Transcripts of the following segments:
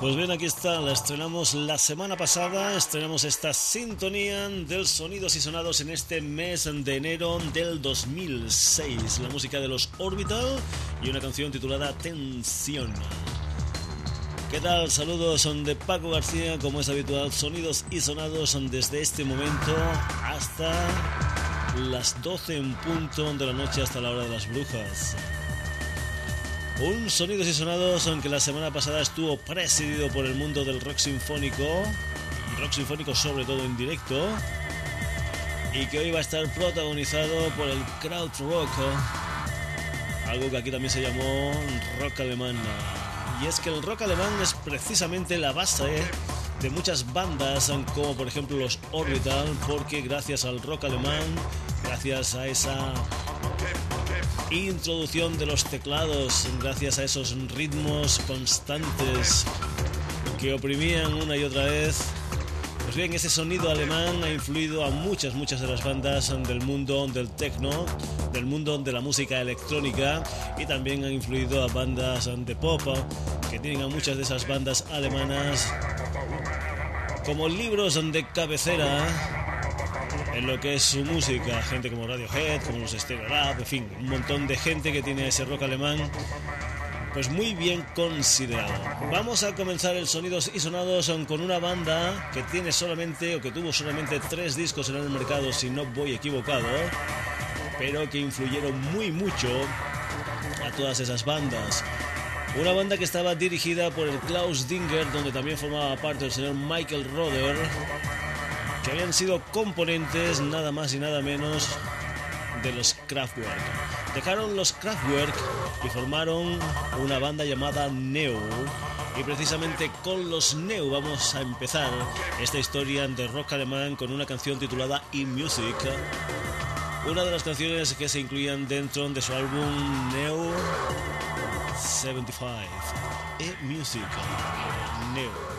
Pues bien, aquí está, la estrenamos la semana pasada, estrenamos esta sintonía del Sonidos y Sonados en este mes de enero del 2006, la música de los Orbital y una canción titulada Tensión. ¿Qué tal? Saludos son de Paco García, como es habitual, Sonidos y Sonados desde este momento hasta las 12 en punto de la noche hasta la hora de las brujas. Un Sonidos y Sonados, aunque la semana pasada estuvo presidido por el mundo del rock sinfónico, rock sinfónico sobre todo en directo, y que hoy va a estar protagonizado por el crowd rock, algo que aquí también se llamó rock alemán. Y es que el rock alemán es precisamente la base de muchas bandas, como por ejemplo los Orbital, porque gracias al rock alemán, gracias a esa introducción de los teclados gracias a esos ritmos constantes que oprimían una y otra vez. Pues bien, ese sonido alemán ha influido a muchas, muchas de las bandas del mundo del techno, del mundo de la música electrónica y también ha influido a bandas de pop que tienen a muchas de esas bandas alemanas como libros de cabecera en lo que es su música, gente como Radiohead, como los Stereo Rap, en fin, un montón de gente que tiene ese rock alemán pues muy bien considerado. Vamos a comenzar el Sonidos y Sonados con una banda que tiene solamente o que tuvo solamente tres discos en el mercado, si no voy equivocado, pero que influyeron muy mucho a todas esas bandas. Una banda que estaba dirigida por el Klaus Dinger, donde también formaba parte el señor Michael Roder habían sido componentes nada más y nada menos de los Kraftwerk. Dejaron los Kraftwerk y formaron una banda llamada Neo. Y precisamente con los Neo vamos a empezar esta historia de rock alemán con una canción titulada E-Music. Una de las canciones que se incluían dentro de su álbum Neo 75. E-Music. Neo.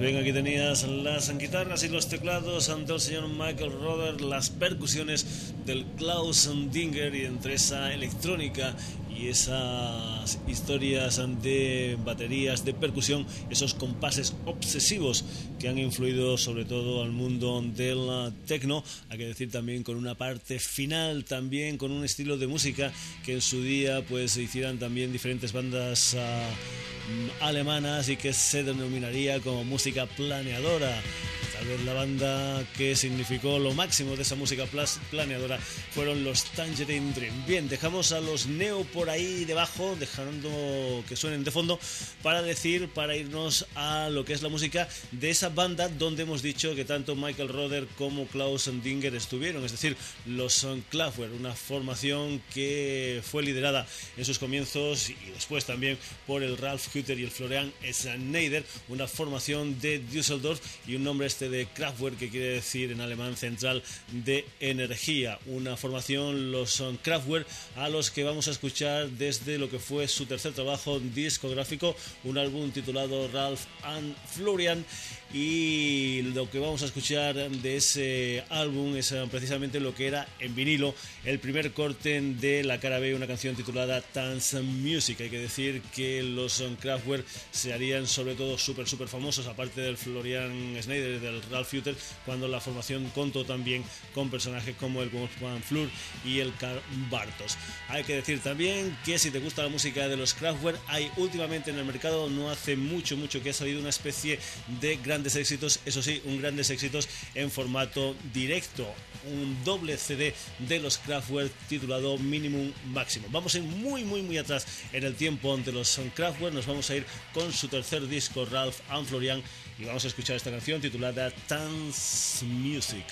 Bien, aquí tenías las guitarras y los teclados ante el señor Michael Roder, las percusiones del Klaus Dinger y entre esa electrónica y esas historias de baterías de percusión, esos compases obsesivos que han influido sobre todo al mundo del techno, hay que decir también con una parte final, también con un estilo de música que en su día pues hicieran también diferentes bandas uh, alemanas y que se denominaría como música planeadora la banda que significó lo máximo de esa música planeadora fueron los Tangerine Dream. Bien, dejamos a los Neo por ahí debajo, dejando que suenen de fondo, para decir, para irnos a lo que es la música de esa banda donde hemos dicho que tanto Michael Roder como Klaus Dinger estuvieron, es decir, los Kraftwerk, una formación que fue liderada en sus comienzos y después también por el Ralph Hutter y el Florian Schneider, una formación de Düsseldorf y un nombre este de Kraftwerk, que quiere decir en alemán central de energía. Una formación, los son Kraftwerk, a los que vamos a escuchar desde lo que fue su tercer trabajo discográfico, un álbum titulado Ralph and Florian y lo que vamos a escuchar de ese álbum es eh, precisamente lo que era en vinilo el primer corte de la cara B, una canción titulada Dance Music. Hay que decir que los Kraftwerk se harían sobre todo súper, súper famosos, aparte del Florian Schneider del Ralph Futter, cuando la formación contó también con personajes como el Wolfgang Flur y el Carl Bartos. Hay que decir también que si te gusta la música de los Kraftwerk, hay últimamente en el mercado, no hace mucho, mucho que ha salido una especie de gran grandes éxitos, eso sí, un grandes éxitos en formato directo, un doble CD de los Kraftwerk titulado Minimum Máximo. Vamos a ir muy, muy, muy atrás en el tiempo ante los Kraftwerk, nos vamos a ir con su tercer disco, Ralph and Florian, y vamos a escuchar esta canción titulada Dance Music.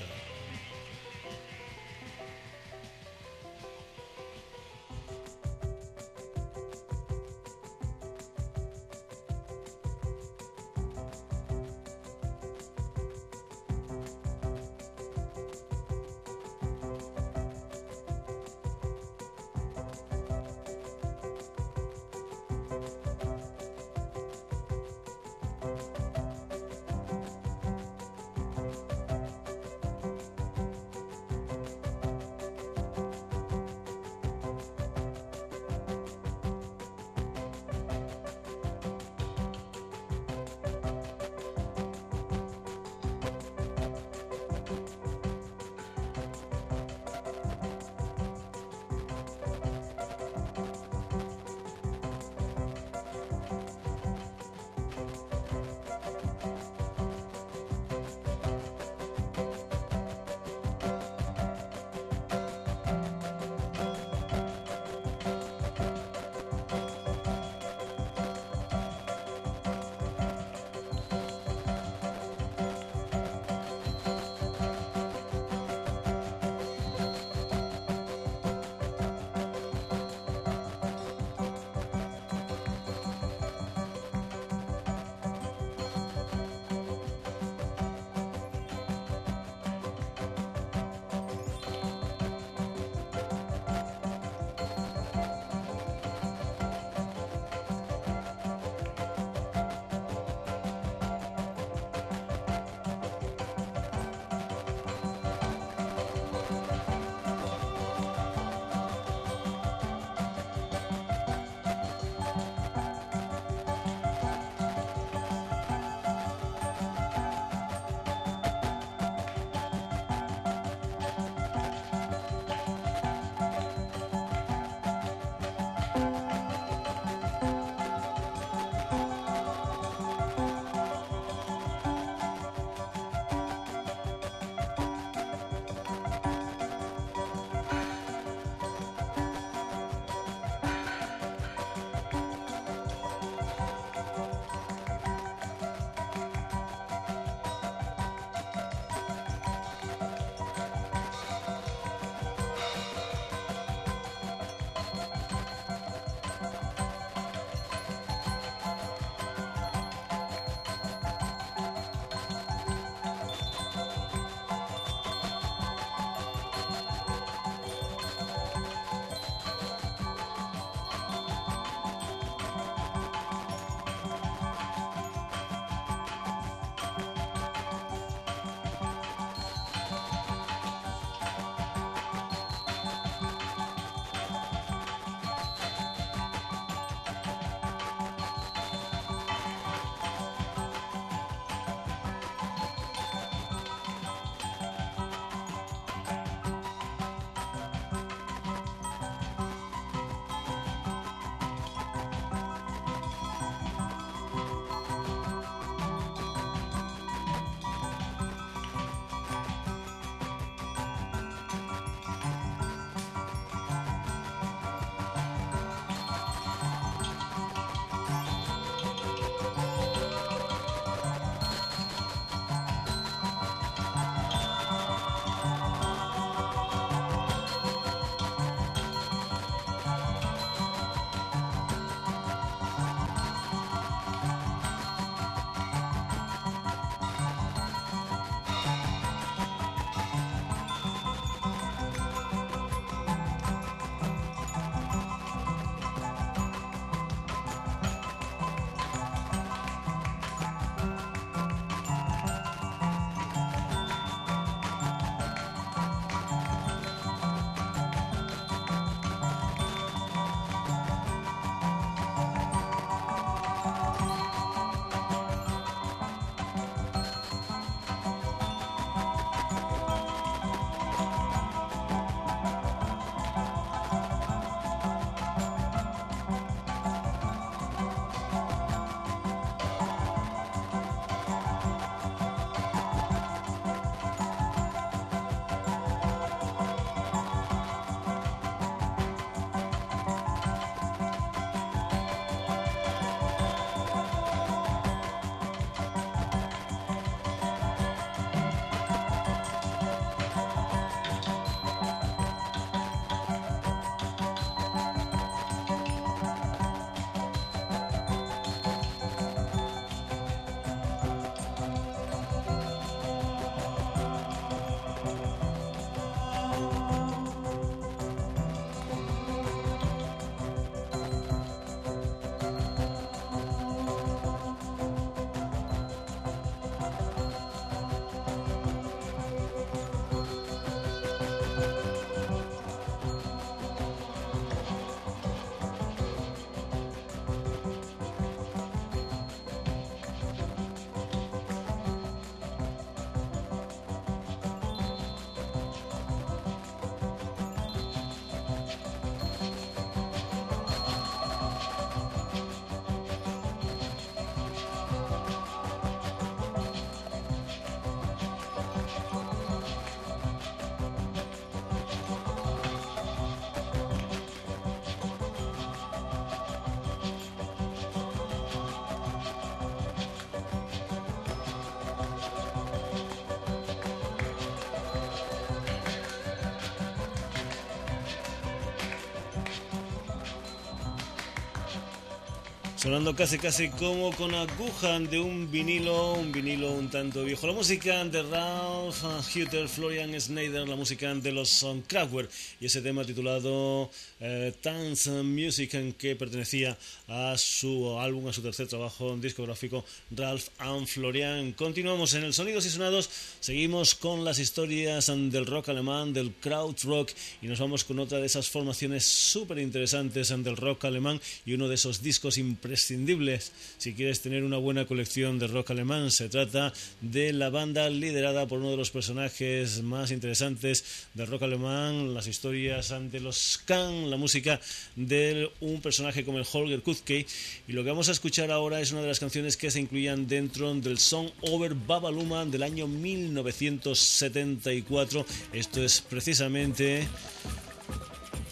Sonando casi casi como con aguja de un vinilo, un vinilo un tanto viejo. La música de Ralph Hutter, Florian Schneider, la música de los Kraftwerk y ese tema titulado eh, Dance Music que pertenecía a su álbum, a su tercer trabajo discográfico Ralph and Florian. Continuamos en el Sonidos y Sonados, seguimos con las historias del rock alemán, del rock y nos vamos con otra de esas formaciones súper interesantes del rock alemán y uno de esos discos impresionantes imprescindibles si quieres tener una buena colección de rock alemán. Se trata de la banda liderada por uno de los personajes más interesantes del rock alemán, las historias ante los Khan, la música de un personaje como el Holger Kutzke. Y lo que vamos a escuchar ahora es una de las canciones que se incluían dentro del Song Over Babaluma del año 1974. Esto es precisamente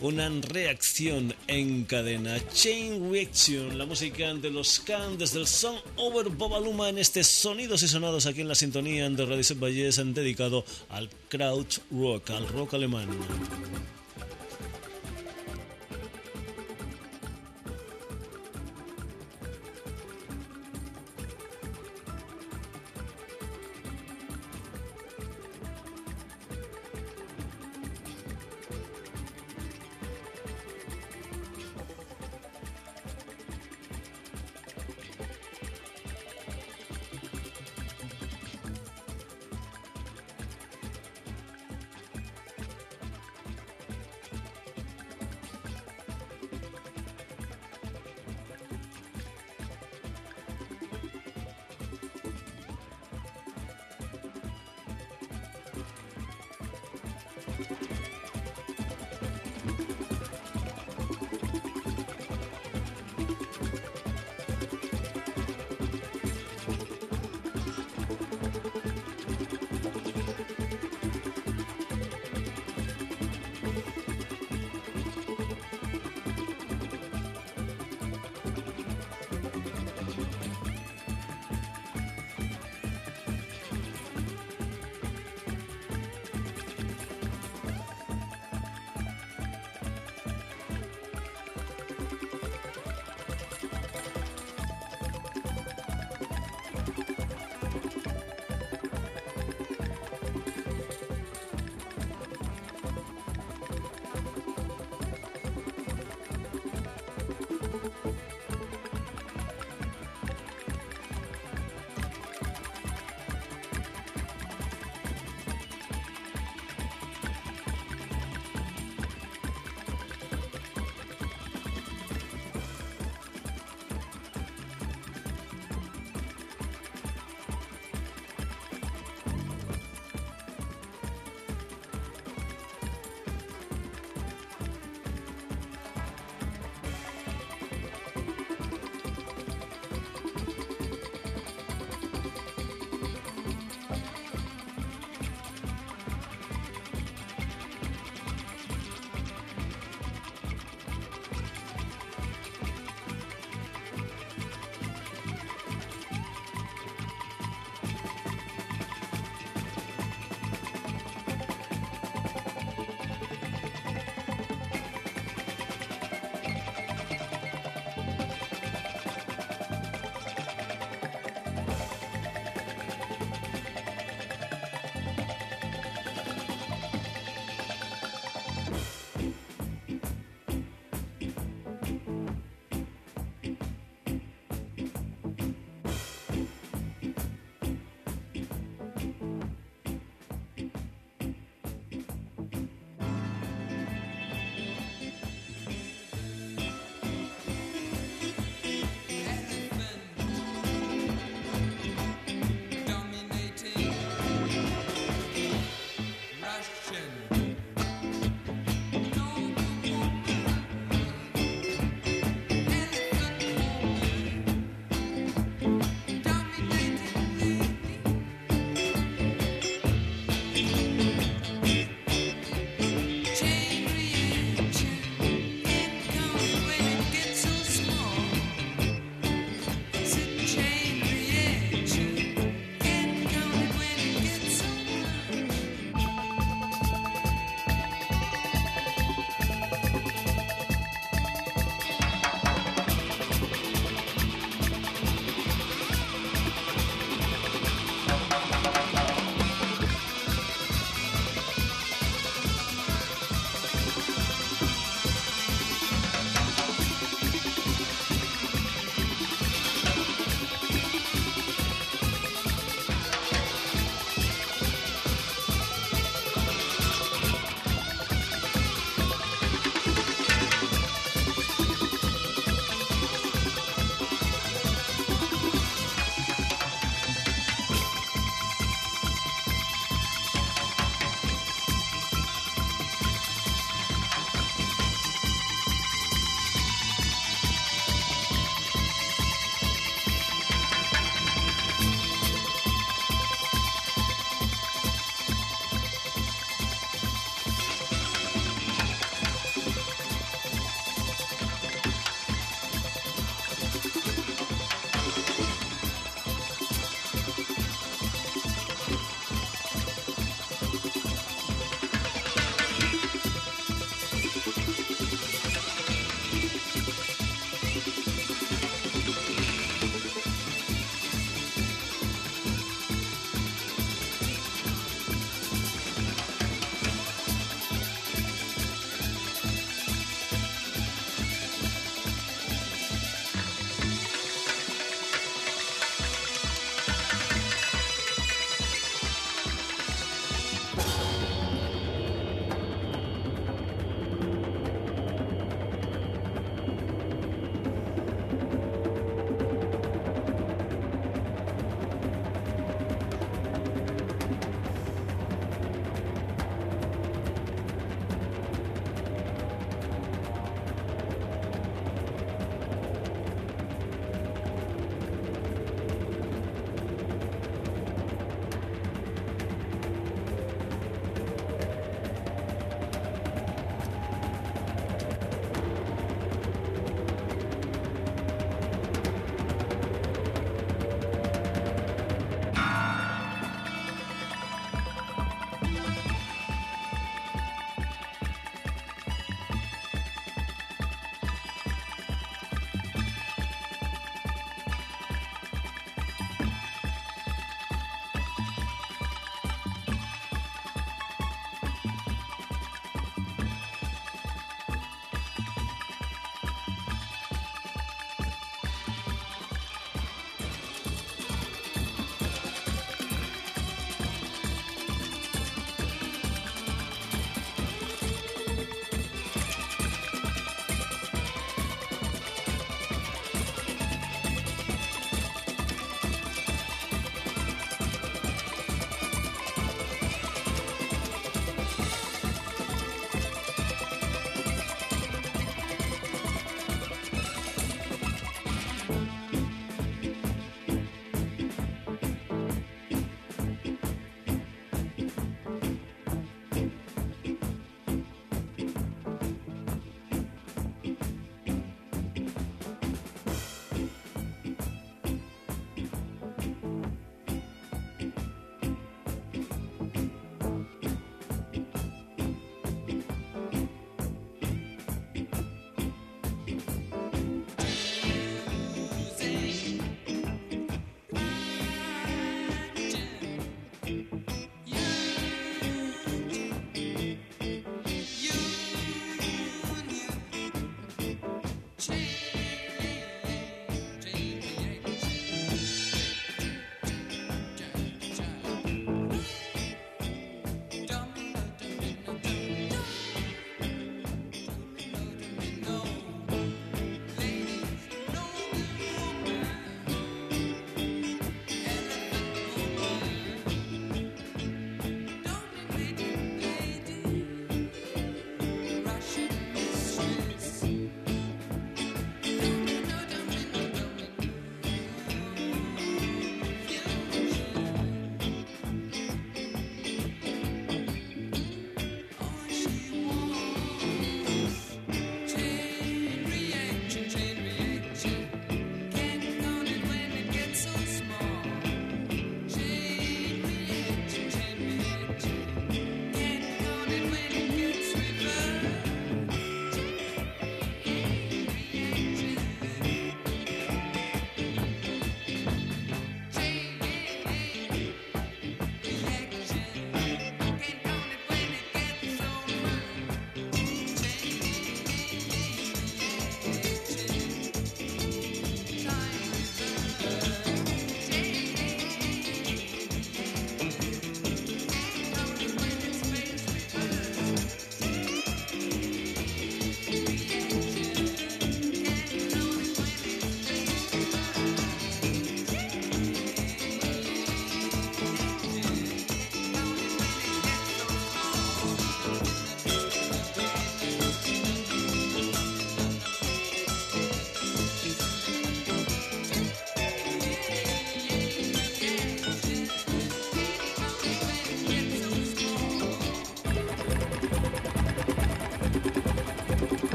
una reacción en cadena. Chain Reaction, la música de los Can desde el Song Over Bobaluma en este Sonidos y Sonados aquí en la sintonía de Radio Valles dedicado al Crouch Rock, al rock alemán.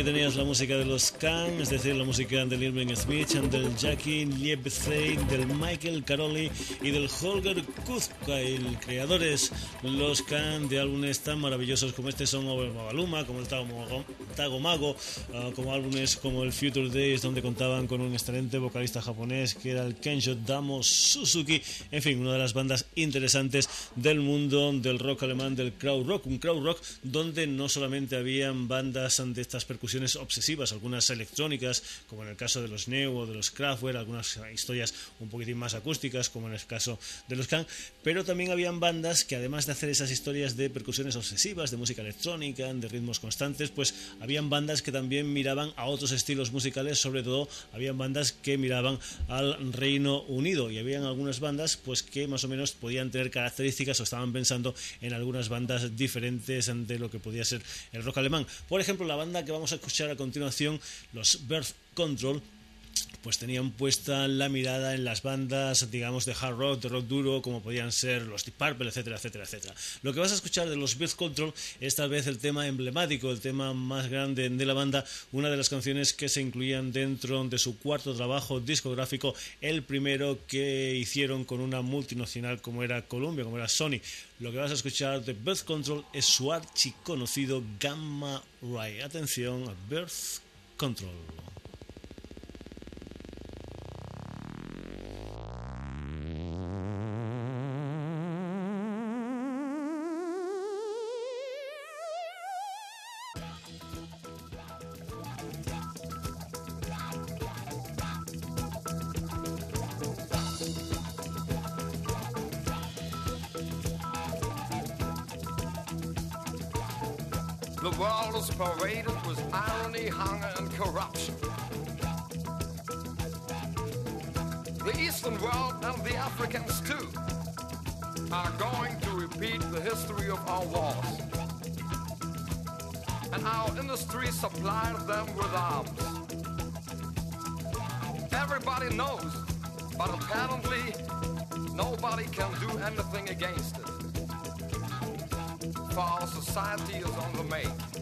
Aquí tenías la música de los Can, es decir, la música del Irving Smith, del Jackie Liebzey, del Michael Caroli y del Holger Kuzkail, creadores los Can de álbumes tan maravillosos como este son Over Magaluma, como el Tago, Mago, ah, como álbumes como el Future Days, donde contaban con un excelente vocalista japonés que era el Kenjo Damo Suzuki, en fin, una de las bandas interesantes del mundo del rock alemán, del crowd rock, un crowd rock donde no solamente habían bandas de estas percusiones obsesivas, algunas electrónicas, como en el caso de los Neo o de los Kraftwerk, algunas historias un poquitín más acústicas, como en el caso de los Khan, pero también habían bandas que además de hacer esas historias de percusiones obsesivas, de música electrónica, de ritmos constantes, pues habían bandas que también miraban a otros estilos musicales, sobre todo habían bandas que miraban al Reino Unido y habían algunas bandas pues que más o menos podían tener características o estaban pensando en algunas bandas diferentes de lo que podía ser el rock alemán. Por ejemplo, la banda que vamos a escuchar a continuación, los Birth Control, pues tenían puesta la mirada en las bandas, digamos, de hard rock, de rock duro, como podían ser los Deep Purple, etcétera, etcétera, etcétera. Lo que vas a escuchar de los Birth Control es tal vez el tema emblemático, el tema más grande de la banda, una de las canciones que se incluían dentro de su cuarto trabajo discográfico, el primero que hicieron con una multinacional como era Columbia, como era Sony. Lo que vas a escuchar de Birth Control es su archiconocido Gamma Ray. Atención a Birth Control. Paraded with irony, hunger, and corruption. The Eastern world and the Africans too are going to repeat the history of our wars. And our industry supplied them with arms. Everybody knows, but apparently nobody can do anything against it. For our society is on the make.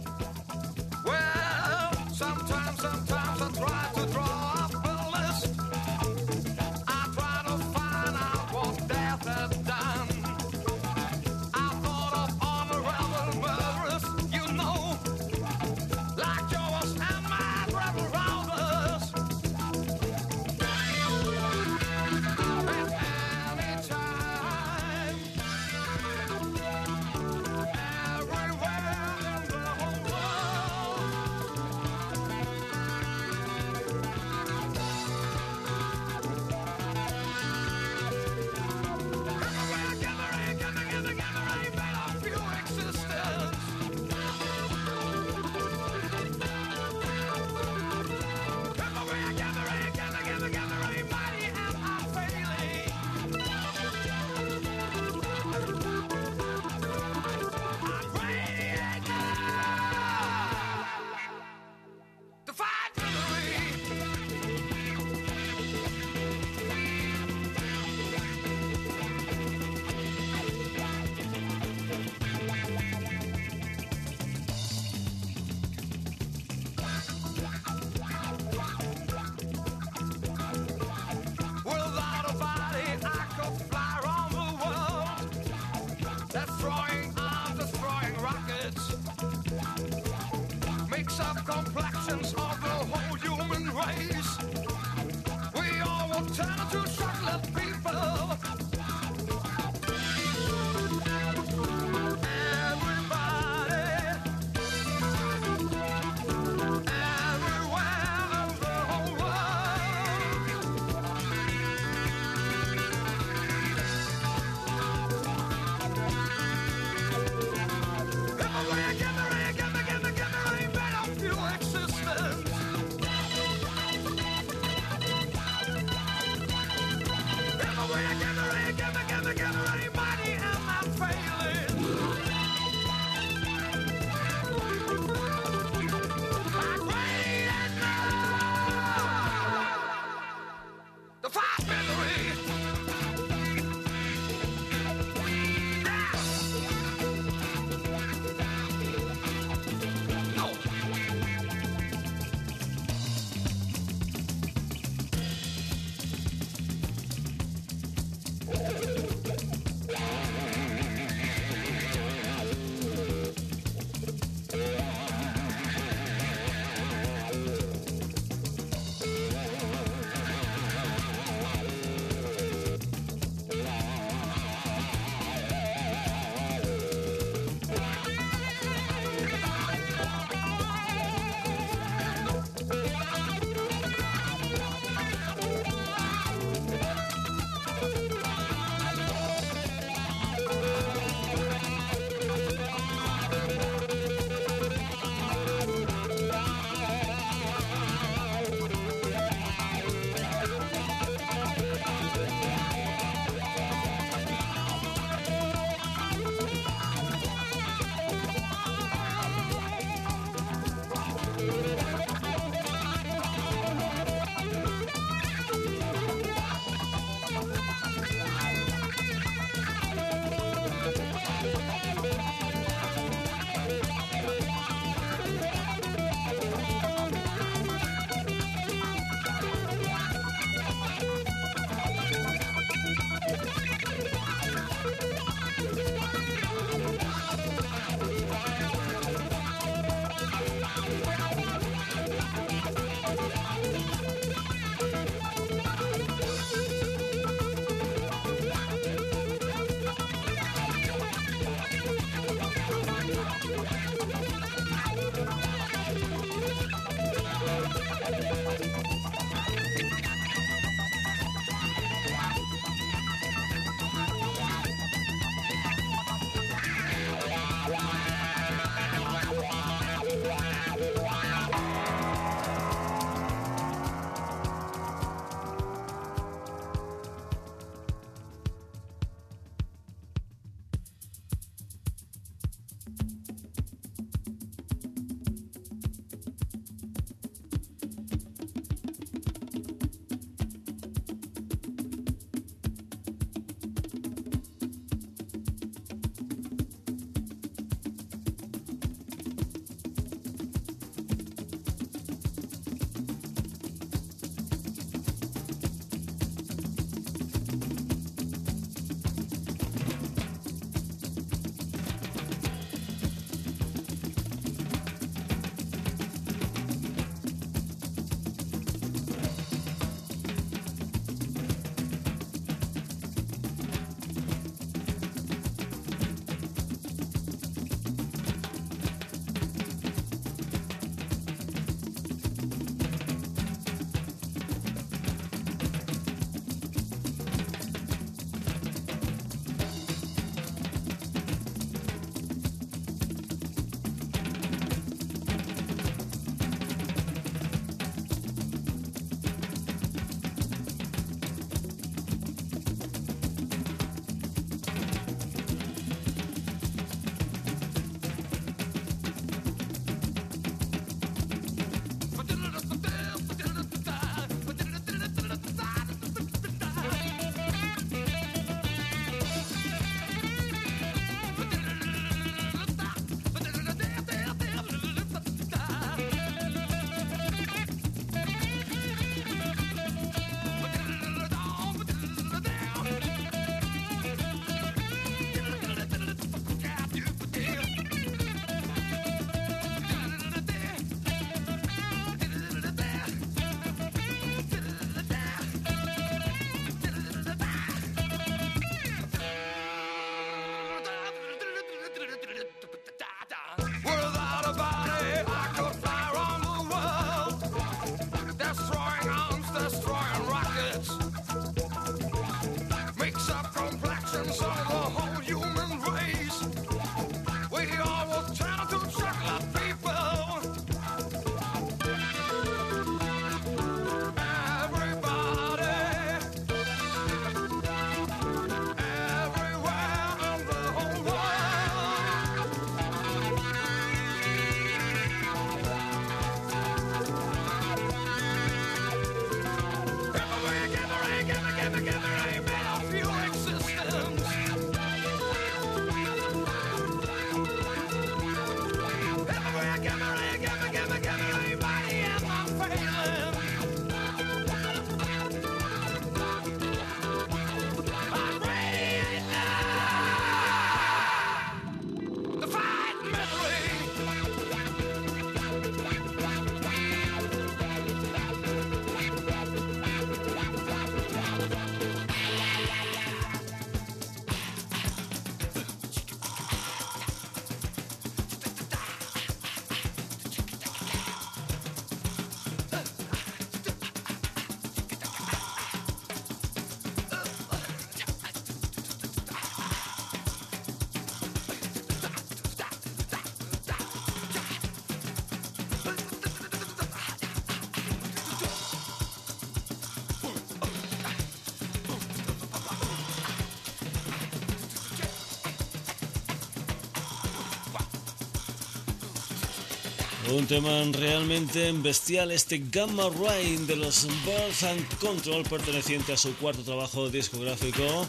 Un tema realmente bestial, este Gamma Rain de los Birth and Control, perteneciente a su cuarto trabajo discográfico.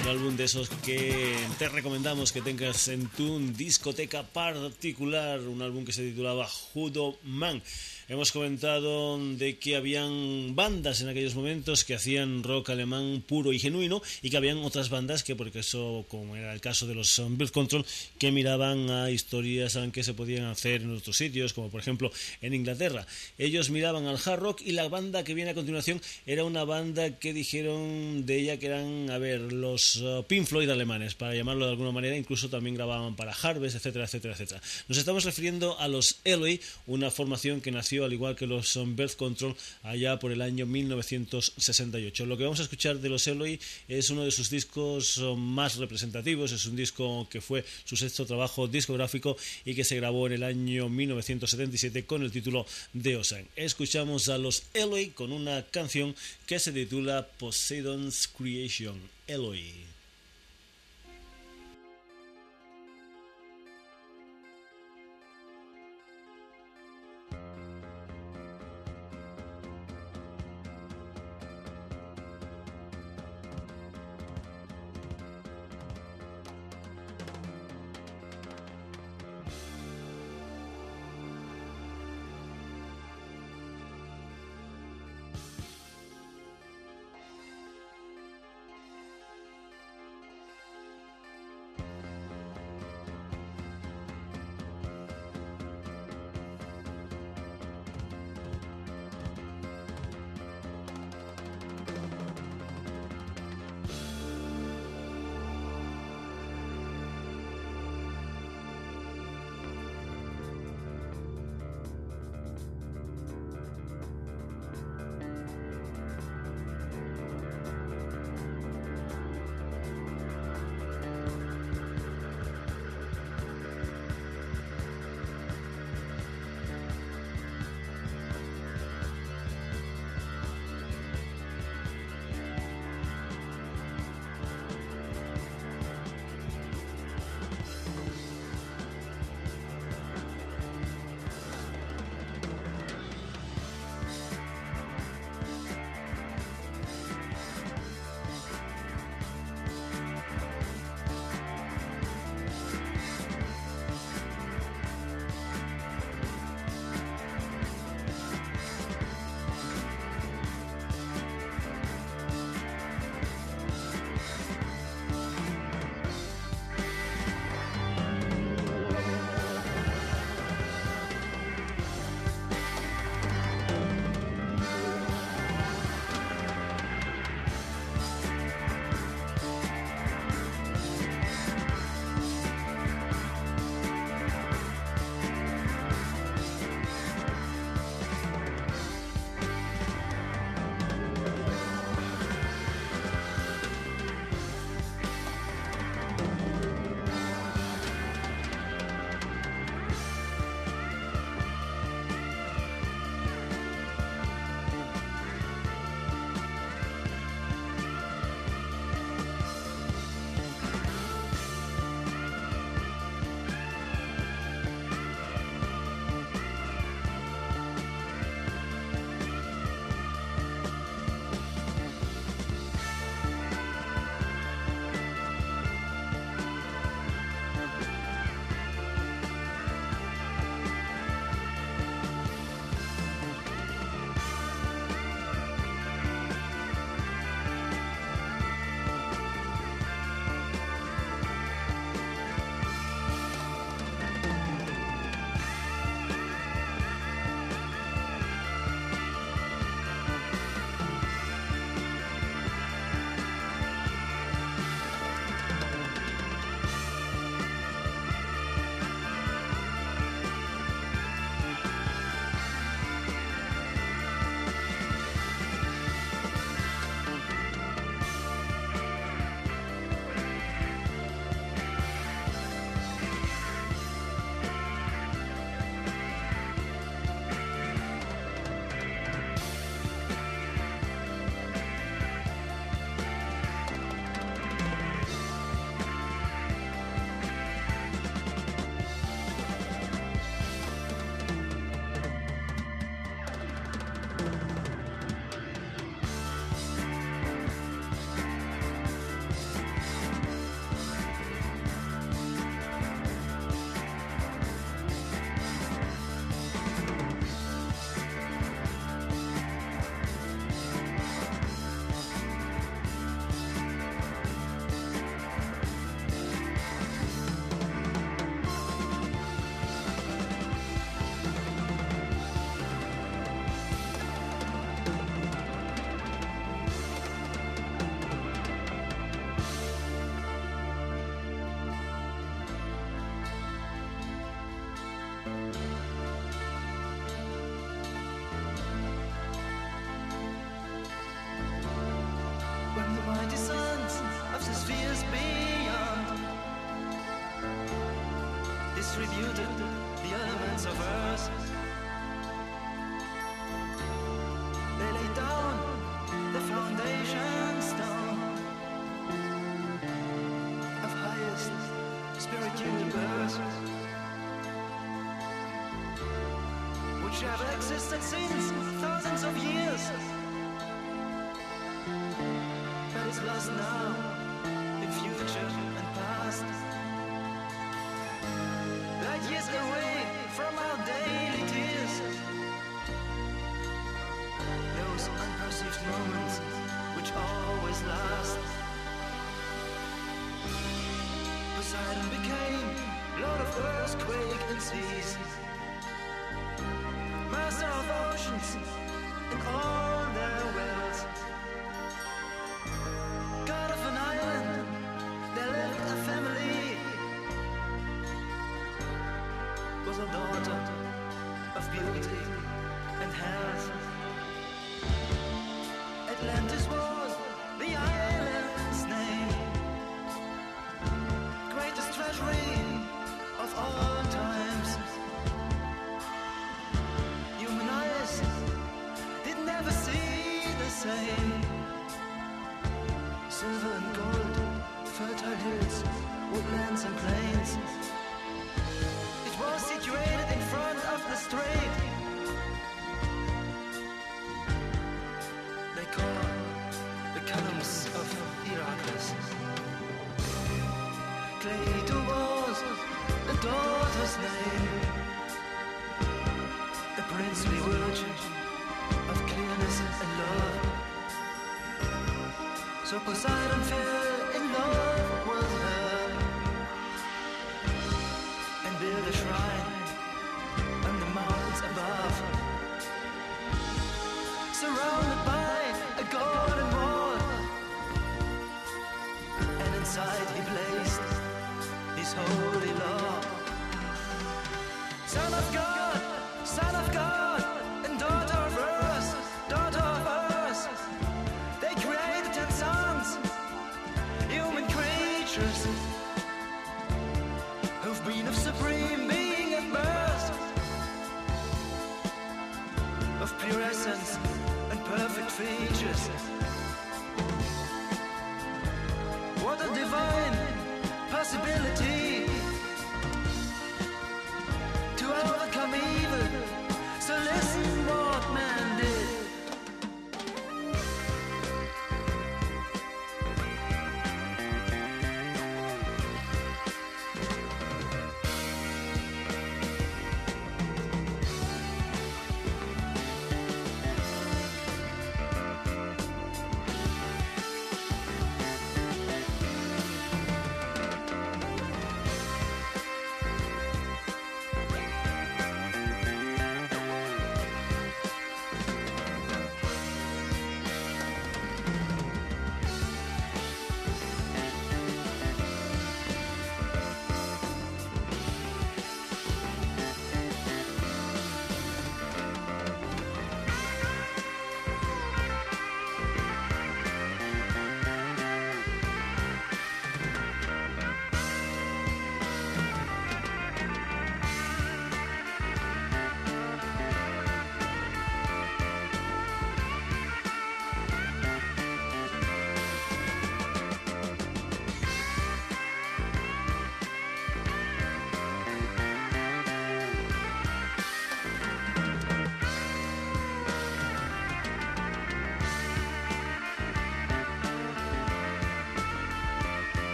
Un álbum de esos que te recomendamos que tengas en tu discoteca particular. Un álbum que se titulaba Judo Man. Hemos comentado de que habían bandas en aquellos momentos que hacían rock alemán puro y genuino y que habían otras bandas que, porque eso, como era el caso de los Birth Control, que miraban a historias que se podían hacer en otros sitios, como por ejemplo en Inglaterra. Ellos miraban al hard rock y la banda que viene a continuación era una banda que dijeron de ella que eran, a ver, los uh, Pink Floyd alemanes, para llamarlo de alguna manera, incluso también grababan para Harvest, etcétera, etcétera, etcétera. Nos estamos refiriendo a los Eloy, una formación que nació al igual que los Birth Control allá por el año 1968. Lo que vamos a escuchar de los Eloy es uno de sus discos más representativos, es un disco que fue su sexto trabajo discográfico y que se grabó en el año 1977 con el título de Osan. Escuchamos a los Eloy con una canción que se titula Poseidon's Creation. Eloy. Existed since thousands of years, Was a daughter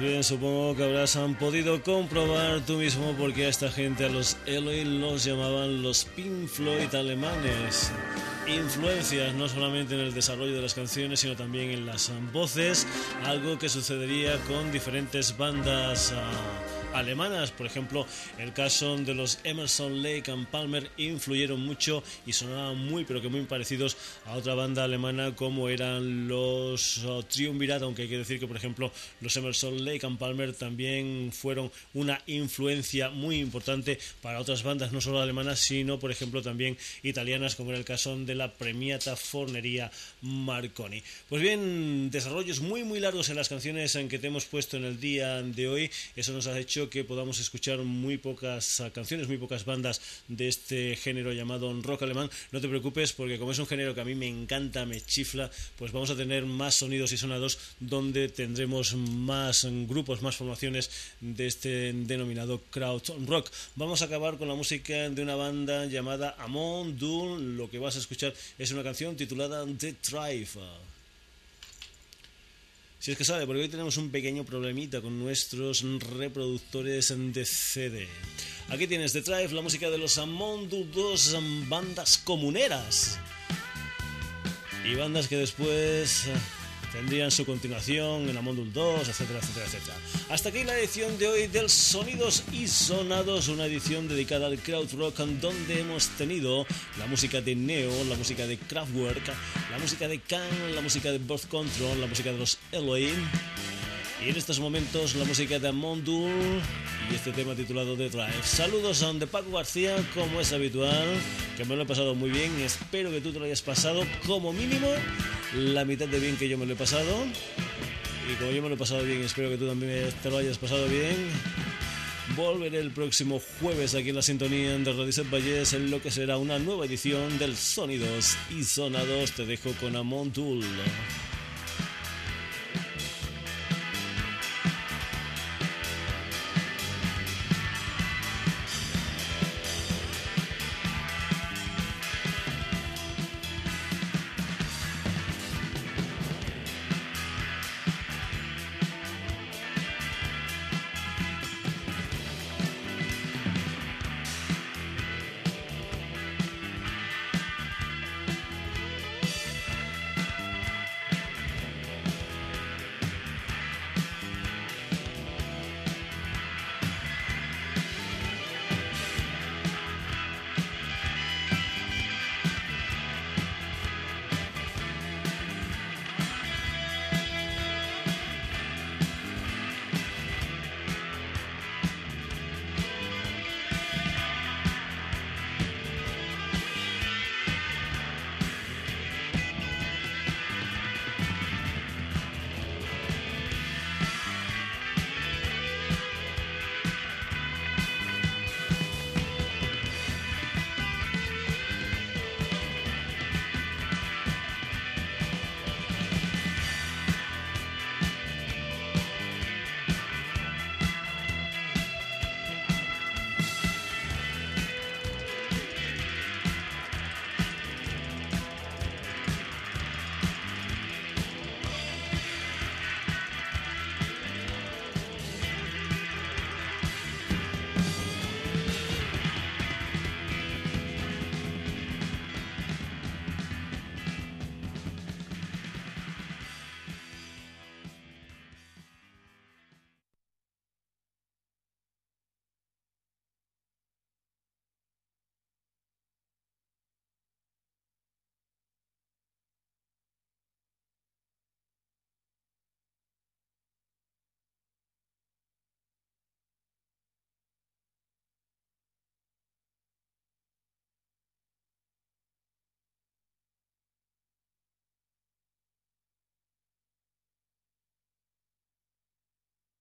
bien, supongo que habrás han podido comprobar tú mismo porque a esta gente, a los Eloy, los llamaban los Pink Floyd alemanes. Influencias no solamente en el desarrollo de las canciones, sino también en las voces, algo que sucedería con diferentes bandas. Uh, alemanas. Por ejemplo, el caso de los Emerson, Lake and Palmer influyeron mucho y sonaban muy, pero que muy parecidos a otra banda alemana como eran los uh, Triumvirat, aunque hay que decir que, por ejemplo, los Emerson, Lake and Palmer también fueron una influencia muy importante para otras bandas, no solo alemanas, sino, por ejemplo, también italianas, como era el caso de la premiata Fornería Marconi. Pues bien, desarrollos muy, muy largos en las canciones en que te hemos puesto en el día de hoy. Eso nos ha hecho que podamos escuchar muy pocas ah, canciones, muy pocas bandas de este género llamado rock alemán. No te preocupes porque como es un género que a mí me encanta, me chifla, pues vamos a tener más sonidos y sonados donde tendremos más grupos, más formaciones de este denominado crowd rock. Vamos a acabar con la música de una banda llamada Amon Dun. Lo que vas a escuchar es una canción titulada The Drive. Si es que sabe, porque hoy tenemos un pequeño problemita con nuestros reproductores de CD. Aquí tienes The Drive, la música de los Amondu, dos bandas comuneras. Y bandas que después tendrían su continuación en Amondul 2, etcétera, etcétera, etcétera. Hasta aquí la edición de hoy del Sonidos y Sonados, una edición dedicada al crowd rock donde hemos tenido la música de Neo, la música de Kraftwerk, la música de Khan, la música de Birth Control, la música de los Elohim y en estos momentos la música de Amondul y este tema titulado The Drive. Saludos a de Paco García, como es habitual, que me lo he pasado muy bien. Espero que tú te lo hayas pasado como mínimo la mitad de bien que yo me lo he pasado. Y como yo me lo he pasado bien, espero que tú también te lo hayas pasado bien. Volveré el próximo jueves aquí en la sintonía de Radio Set Valles en lo que será una nueva edición del Sonidos y Sonados. Te dejo con Amondul.